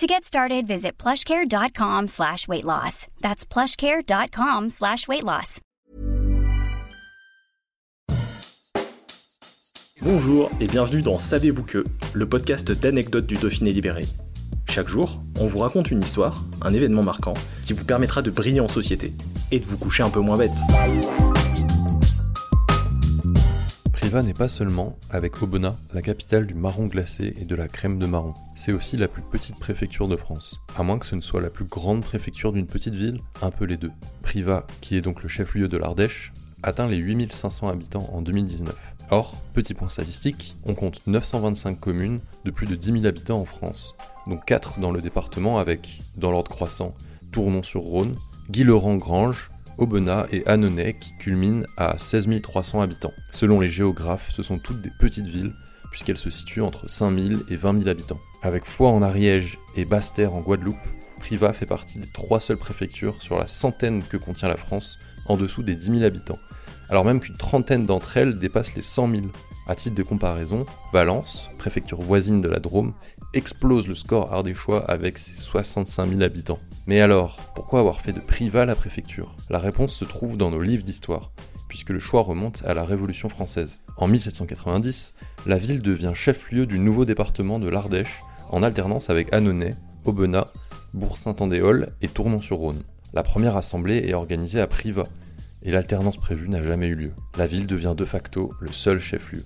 To get started, visit plushcare.com slash weight loss. That's plushcare.com slash weight loss. Bonjour et bienvenue dans Savez-vous que, le podcast d'anecdotes du Dauphiné libéré. Chaque jour, on vous raconte une histoire, un événement marquant, qui vous permettra de briller en société et de vous coucher un peu moins bête. Privas n'est pas seulement, avec Aubenas, la capitale du marron glacé et de la crème de marron. C'est aussi la plus petite préfecture de France. À moins que ce ne soit la plus grande préfecture d'une petite ville, un peu les deux. Privas, qui est donc le chef-lieu de l'Ardèche, atteint les 8500 habitants en 2019. Or, petit point statistique, on compte 925 communes de plus de 10 000 habitants en France, dont 4 dans le département avec, dans l'ordre croissant, Tournon-sur-Rhône, Guilherand-Grange, Aubenas et Annonay qui culminent à 16 300 habitants. Selon les géographes, ce sont toutes des petites villes puisqu'elles se situent entre 5 000 et 20 000 habitants. Avec Foix en Ariège et Basse-Terre en Guadeloupe, Privas fait partie des trois seules préfectures sur la centaine que contient la France, en dessous des 10 000 habitants, alors même qu'une trentaine d'entre elles dépassent les 100 000. À titre de comparaison, Valence, préfecture voisine de la Drôme, explose le score ardéchois avec ses 65 000 habitants. Mais alors, pourquoi avoir fait de Privas la préfecture? La réponse se trouve dans nos livres d'histoire, puisque le choix remonte à la Révolution française. En 1790, la ville devient chef-lieu du nouveau département de l'Ardèche, en alternance avec Annonay, Aubenas, Bourg-Saint-Andéol et Tournon-sur-Rhône. La première assemblée est organisée à Privas, et l'alternance prévue n'a jamais eu lieu. La ville devient de facto le seul chef-lieu.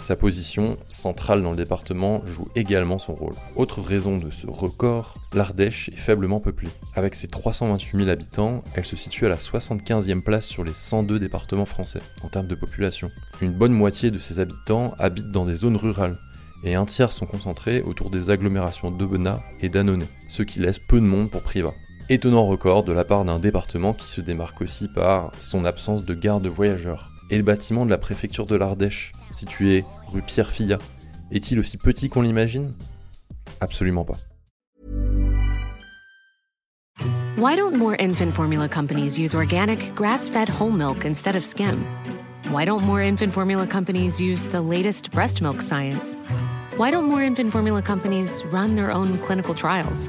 Sa position, centrale dans le département, joue également son rôle. Autre raison de ce record, l'Ardèche est faiblement peuplée. Avec ses 328 000 habitants, elle se situe à la 75e place sur les 102 départements français en termes de population. Une bonne moitié de ses habitants habitent dans des zones rurales, et un tiers sont concentrés autour des agglomérations d'Aubenas et d'Annonay, ce qui laisse peu de monde pour Privas. Étonnant record de la part d'un département qui se démarque aussi par son absence de gare de voyageurs. Et le bâtiment de la préfecture de l'Ardèche, situé rue Pierre Fillat, est-il aussi petit qu'on l'imagine? Absolument pas. Why don't more infant formula companies use organic, grass-fed whole milk instead of skim? Why don't more infant formula companies use the latest breast milk science? Why don't more infant formula companies run their own clinical trials?